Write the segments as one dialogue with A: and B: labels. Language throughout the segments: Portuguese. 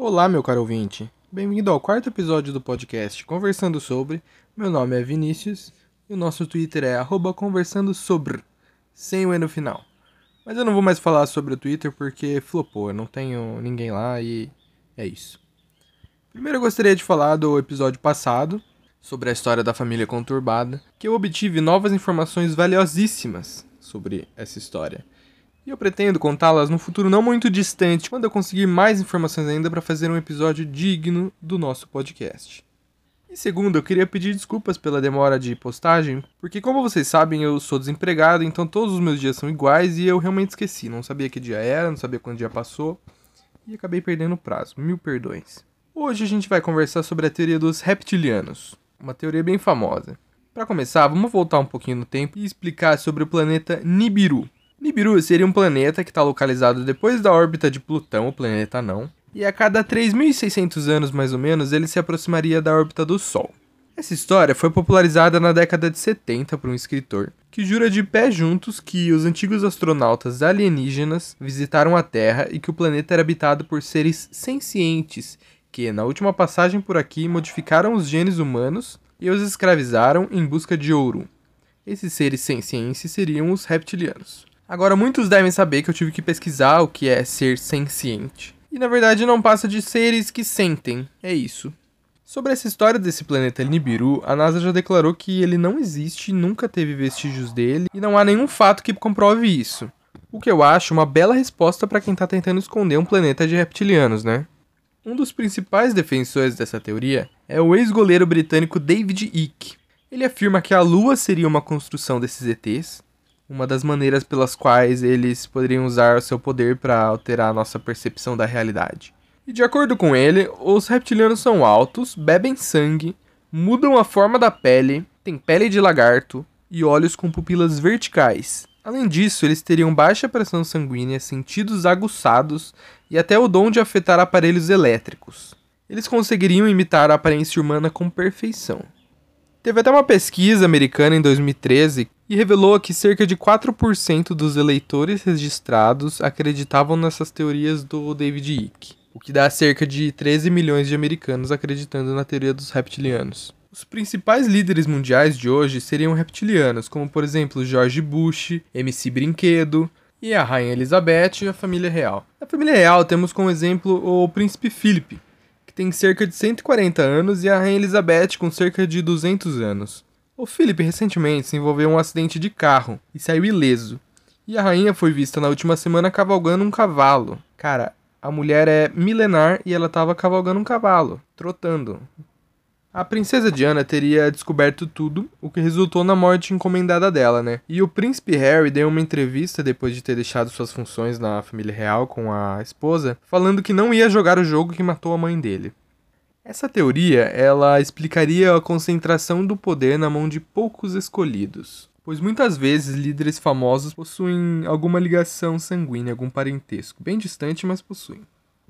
A: Olá, meu caro ouvinte. Bem-vindo ao quarto episódio do podcast Conversando Sobre. Meu nome é Vinícius e o nosso Twitter é arroba conversando sobre, sem o E no final. Mas eu não vou mais falar sobre o Twitter porque flopou, eu não tenho ninguém lá e é isso. Primeiro eu gostaria de falar do episódio passado, sobre a história da família conturbada, que eu obtive novas informações valiosíssimas sobre essa história. E eu pretendo contá-las no futuro não muito distante, quando eu conseguir mais informações ainda para fazer um episódio digno do nosso podcast. E segundo, eu queria pedir desculpas pela demora de postagem, porque como vocês sabem, eu sou desempregado, então todos os meus dias são iguais e eu realmente esqueci, não sabia que dia era, não sabia quando dia passou e acabei perdendo o prazo. Mil perdões. Hoje a gente vai conversar sobre a teoria dos reptilianos, uma teoria bem famosa. Para começar, vamos voltar um pouquinho no tempo e explicar sobre o planeta Nibiru. Nibiru seria um planeta que está localizado depois da órbita de Plutão, o planeta não, e a cada 3.600 anos mais ou menos ele se aproximaria da órbita do Sol. Essa história foi popularizada na década de 70 por um escritor que jura de pé juntos que os antigos astronautas alienígenas visitaram a Terra e que o planeta era habitado por seres sencientes que, na última passagem por aqui, modificaram os genes humanos e os escravizaram em busca de ouro. Esses seres sencientes seriam os reptilianos. Agora, muitos devem saber que eu tive que pesquisar o que é ser senciente. E na verdade não passa de seres que sentem, é isso. Sobre essa história desse planeta Nibiru, a NASA já declarou que ele não existe, nunca teve vestígios dele e não há nenhum fato que comprove isso. O que eu acho uma bela resposta para quem está tentando esconder um planeta de reptilianos, né? Um dos principais defensores dessa teoria é o ex-goleiro britânico David Icke. Ele afirma que a Lua seria uma construção desses ETs uma das maneiras pelas quais eles poderiam usar o seu poder para alterar a nossa percepção da realidade. E de acordo com ele, os reptilianos são altos, bebem sangue, mudam a forma da pele, têm pele de lagarto e olhos com pupilas verticais. Além disso, eles teriam baixa pressão sanguínea, sentidos aguçados e até o dom de afetar aparelhos elétricos. Eles conseguiriam imitar a aparência humana com perfeição. Teve até uma pesquisa americana em 2013 e revelou que cerca de 4% dos eleitores registrados acreditavam nessas teorias do David Icke, o que dá cerca de 13 milhões de americanos acreditando na teoria dos reptilianos. Os principais líderes mundiais de hoje seriam reptilianos, como por exemplo George Bush, MC Brinquedo e a Rainha Elizabeth e a família real. Na família real temos como exemplo o príncipe que tem cerca de 140 anos, e a Rainha Elizabeth com cerca de 200 anos. O Philip recentemente se envolveu em um acidente de carro e saiu ileso. E a rainha foi vista na última semana cavalgando um cavalo. Cara, a mulher é milenar e ela estava cavalgando um cavalo, trotando. A princesa Diana teria descoberto tudo, o que resultou na morte encomendada dela, né? E o príncipe Harry deu uma entrevista depois de ter deixado suas funções na família real com a esposa, falando que não ia jogar o jogo que matou a mãe dele. Essa teoria, ela explicaria a concentração do poder na mão de poucos escolhidos, pois muitas vezes líderes famosos possuem alguma ligação sanguínea, algum parentesco, bem distante, mas possuem.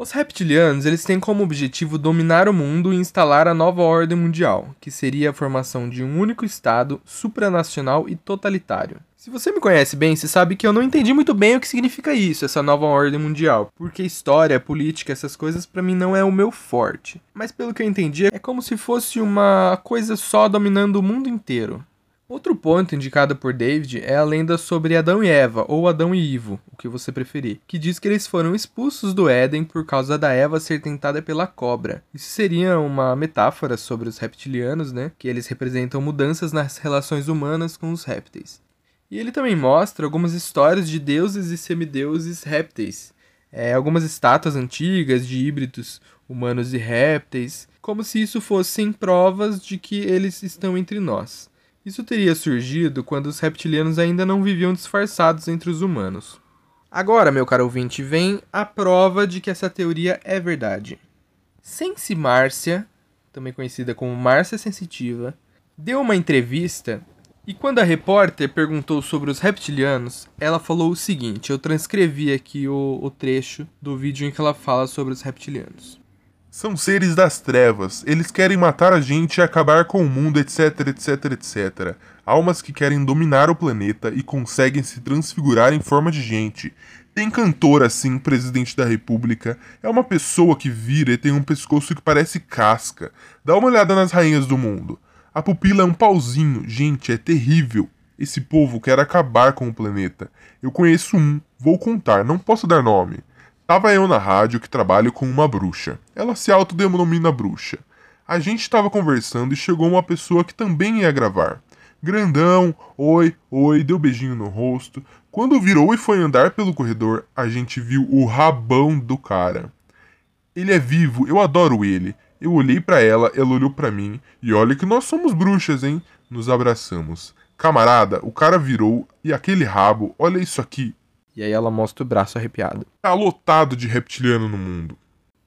A: Os reptilianos, eles têm como objetivo dominar o mundo e instalar a nova ordem mundial, que seria a formação de um único estado supranacional e totalitário. Se você me conhece bem, você sabe que eu não entendi muito bem o que significa isso, essa nova ordem mundial, porque história, política, essas coisas para mim não é o meu forte. Mas pelo que eu entendi, é como se fosse uma coisa só dominando o mundo inteiro. Outro ponto indicado por David é a lenda sobre Adão e Eva, ou Adão e Ivo, o que você preferir, que diz que eles foram expulsos do Éden por causa da Eva ser tentada pela cobra. Isso seria uma metáfora sobre os reptilianos, né? Que eles representam mudanças nas relações humanas com os répteis. E ele também mostra algumas histórias de deuses e semideuses répteis, é, algumas estátuas antigas de híbridos humanos e répteis, como se isso fossem provas de que eles estão entre nós. Isso teria surgido quando os reptilianos ainda não viviam disfarçados entre os humanos. Agora, meu caro ouvinte, vem a prova de que essa teoria é verdade. Sense Márcia, também conhecida como Márcia Sensitiva, deu uma entrevista e quando a repórter perguntou sobre os reptilianos, ela falou o seguinte: eu transcrevi aqui o, o trecho do vídeo em que ela fala sobre os reptilianos.
B: São seres das trevas, eles querem matar a gente e acabar com o mundo, etc, etc, etc. Almas que querem dominar o planeta e conseguem se transfigurar em forma de gente. Tem cantor assim, presidente da república. É uma pessoa que vira e tem um pescoço que parece casca. Dá uma olhada nas rainhas do mundo. A pupila é um pauzinho. Gente, é terrível. Esse povo quer acabar com o planeta. Eu conheço um, vou contar, não posso dar nome. Tava eu na rádio que trabalho com uma bruxa. Ela se autodenomina bruxa. A gente estava conversando e chegou uma pessoa que também ia gravar. Grandão, oi, oi, deu beijinho no rosto. Quando virou e foi andar pelo corredor, a gente viu o rabão do cara. Ele é vivo, eu adoro ele. Eu olhei para ela, ela olhou para mim, e olha que nós somos bruxas, hein? Nos abraçamos. Camarada, o cara virou, e aquele rabo, olha isso aqui.
A: E aí ela mostra o braço arrepiado.
B: Tá lotado de reptiliano no mundo.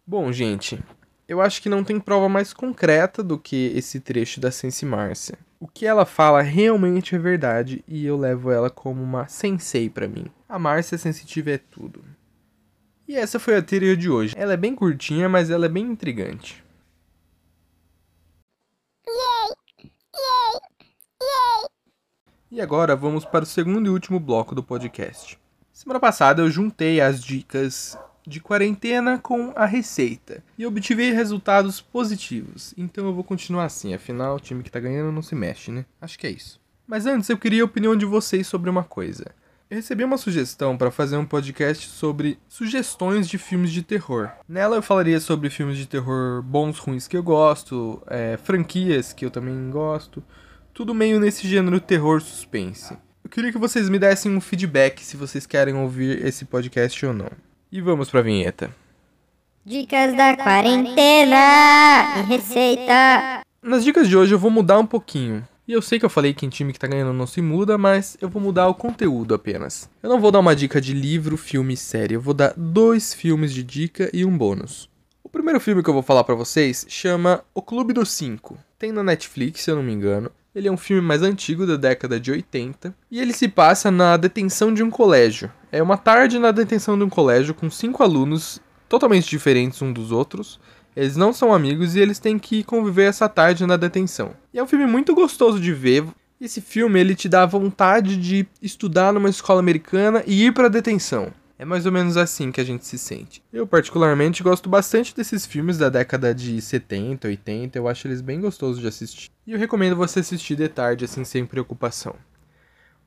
A: Bom, gente, eu acho que não tem prova mais concreta do que esse trecho da Sense Márcia. O que ela fala realmente é verdade e eu levo ela como uma sensei para mim. A Márcia sensitiva é tudo. E essa foi a teoria de hoje. Ela é bem curtinha, mas ela é bem intrigante. E agora vamos para o segundo e último bloco do podcast. Semana passada eu juntei as dicas de quarentena com a receita e obtive resultados positivos. Então eu vou continuar assim, afinal o time que tá ganhando não se mexe, né? Acho que é isso. Mas antes eu queria a opinião de vocês sobre uma coisa. Eu recebi uma sugestão para fazer um podcast sobre sugestões de filmes de terror. Nela eu falaria sobre filmes de terror bons, ruins que eu gosto, é, franquias que eu também gosto, tudo meio nesse gênero terror suspense. Queria que vocês me dessem um feedback se vocês querem ouvir esse podcast ou não. E vamos pra vinheta.
C: Dicas da quarentena e receita.
A: Nas dicas de hoje eu vou mudar um pouquinho. E eu sei que eu falei que em time que tá ganhando não se muda, mas eu vou mudar o conteúdo apenas. Eu não vou dar uma dica de livro, filme e série. Eu vou dar dois filmes de dica e um bônus. O primeiro filme que eu vou falar para vocês chama O Clube dos Cinco. Tem na Netflix, se eu não me engano. Ele é um filme mais antigo da década de 80 e ele se passa na detenção de um colégio. É uma tarde na detenção de um colégio com cinco alunos totalmente diferentes um dos outros. Eles não são amigos e eles têm que conviver essa tarde na detenção. E é um filme muito gostoso de ver. Esse filme ele te dá vontade de estudar numa escola americana e ir para detenção. É mais ou menos assim que a gente se sente. Eu, particularmente, gosto bastante desses filmes da década de 70, 80. Eu acho eles bem gostosos de assistir. E eu recomendo você assistir de tarde, assim, sem preocupação.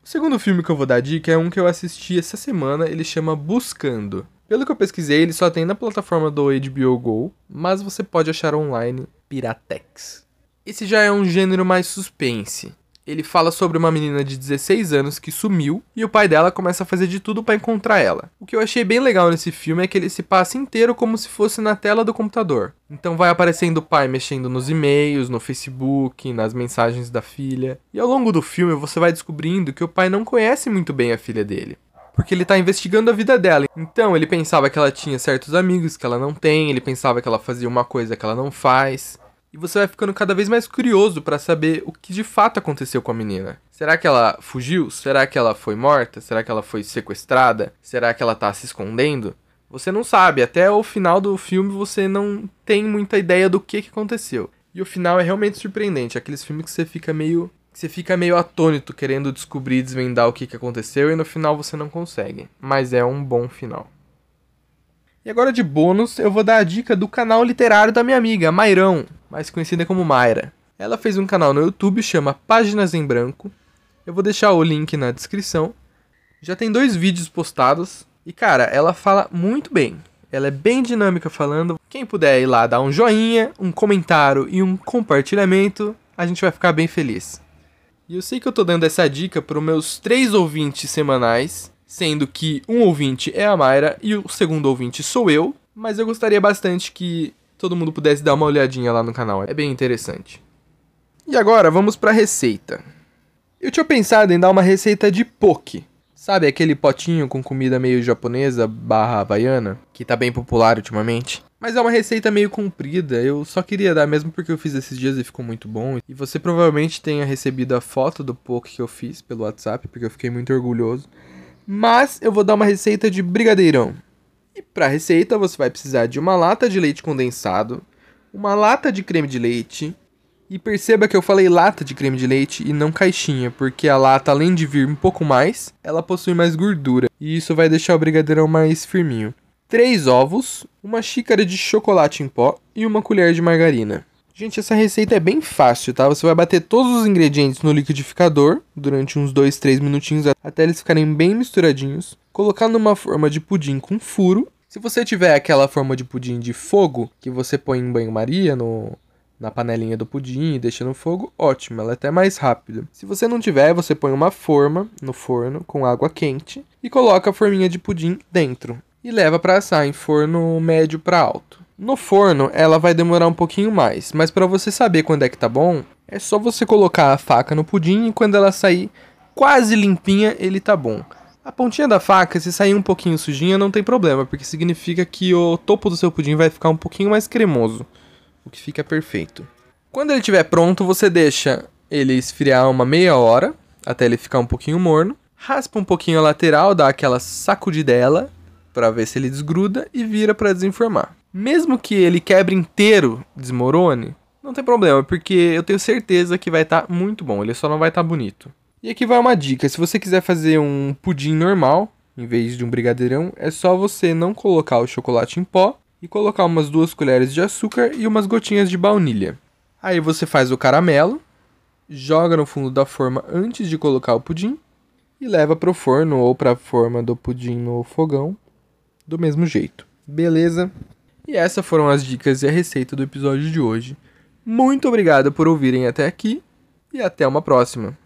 A: O segundo filme que eu vou dar dica é um que eu assisti essa semana, ele chama Buscando. Pelo que eu pesquisei, ele só tem na plataforma do HBO Go, mas você pode achar online Piratex. Esse já é um gênero mais suspense. Ele fala sobre uma menina de 16 anos que sumiu e o pai dela começa a fazer de tudo para encontrar ela. O que eu achei bem legal nesse filme é que ele se passa inteiro como se fosse na tela do computador. Então vai aparecendo o pai mexendo nos e-mails, no Facebook, nas mensagens da filha. E ao longo do filme você vai descobrindo que o pai não conhece muito bem a filha dele porque ele tá investigando a vida dela. Então, ele pensava que ela tinha certos amigos que ela não tem, ele pensava que ela fazia uma coisa que ela não faz. E você vai ficando cada vez mais curioso para saber o que de fato aconteceu com a menina. Será que ela fugiu? Será que ela foi morta? Será que ela foi sequestrada? Será que ela tá se escondendo? Você não sabe, até o final do filme você não tem muita ideia do que, que aconteceu. E o final é realmente surpreendente, aqueles filmes que você fica meio você fica meio atônito querendo descobrir e desvendar o que, que aconteceu e no final você não consegue. Mas é um bom final. E agora de bônus, eu vou dar a dica do canal literário da minha amiga, Mairão, mais conhecida como Mayra. Ela fez um canal no YouTube, chama Páginas em Branco. Eu vou deixar o link na descrição. Já tem dois vídeos postados. E cara, ela fala muito bem. Ela é bem dinâmica falando. Quem puder ir lá dar um joinha, um comentário e um compartilhamento, a gente vai ficar bem feliz. E eu sei que eu tô dando essa dica para os meus três ouvintes semanais sendo que um ouvinte é a Mayra e o segundo ouvinte sou eu, mas eu gostaria bastante que todo mundo pudesse dar uma olhadinha lá no canal, é bem interessante. E agora vamos para a receita. Eu tinha pensado em dar uma receita de poke. Sabe aquele potinho com comida meio japonesa barra havaiana, que tá bem popular ultimamente? Mas é uma receita meio comprida, eu só queria dar mesmo porque eu fiz esses dias e ficou muito bom. E você provavelmente tenha recebido a foto do poke que eu fiz pelo WhatsApp, porque eu fiquei muito orgulhoso. Mas eu vou dar uma receita de brigadeirão. E para a receita você vai precisar de uma lata de leite condensado, uma lata de creme de leite, E perceba que eu falei lata de creme de leite e não caixinha, porque a lata, além de vir um pouco mais, ela possui mais gordura. E isso vai deixar o brigadeirão mais firminho. 3 ovos, uma xícara de chocolate em pó e uma colher de margarina. Gente, essa receita é bem fácil, tá? Você vai bater todos os ingredientes no liquidificador durante uns 2, 3 minutinhos até eles ficarem bem misturadinhos. Colocar numa forma de pudim com furo. Se você tiver aquela forma de pudim de fogo que você põe em banho-maria no, na panelinha do pudim e deixa no fogo, ótimo, ela é até mais rápida. Se você não tiver, você põe uma forma no forno com água quente e coloca a forminha de pudim dentro e leva para assar em forno médio para alto. No forno, ela vai demorar um pouquinho mais, mas para você saber quando é que tá bom, é só você colocar a faca no pudim e quando ela sair quase limpinha, ele tá bom. A pontinha da faca, se sair um pouquinho sujinha, não tem problema, porque significa que o topo do seu pudim vai ficar um pouquinho mais cremoso o que fica perfeito. Quando ele estiver pronto, você deixa ele esfriar uma meia hora, até ele ficar um pouquinho morno. Raspa um pouquinho a lateral, dá aquela sacudidela para ver se ele desgruda e vira para desenformar. Mesmo que ele quebre inteiro, desmorone, não tem problema, porque eu tenho certeza que vai estar tá muito bom, ele só não vai estar tá bonito. E aqui vai uma dica, se você quiser fazer um pudim normal, em vez de um brigadeirão, é só você não colocar o chocolate em pó e colocar umas duas colheres de açúcar e umas gotinhas de baunilha. Aí você faz o caramelo, joga no fundo da forma antes de colocar o pudim e leva para o forno ou para a forma do pudim no fogão do mesmo jeito. Beleza? E essas foram as dicas e a receita do episódio de hoje. Muito obrigado por ouvirem até aqui e até uma próxima.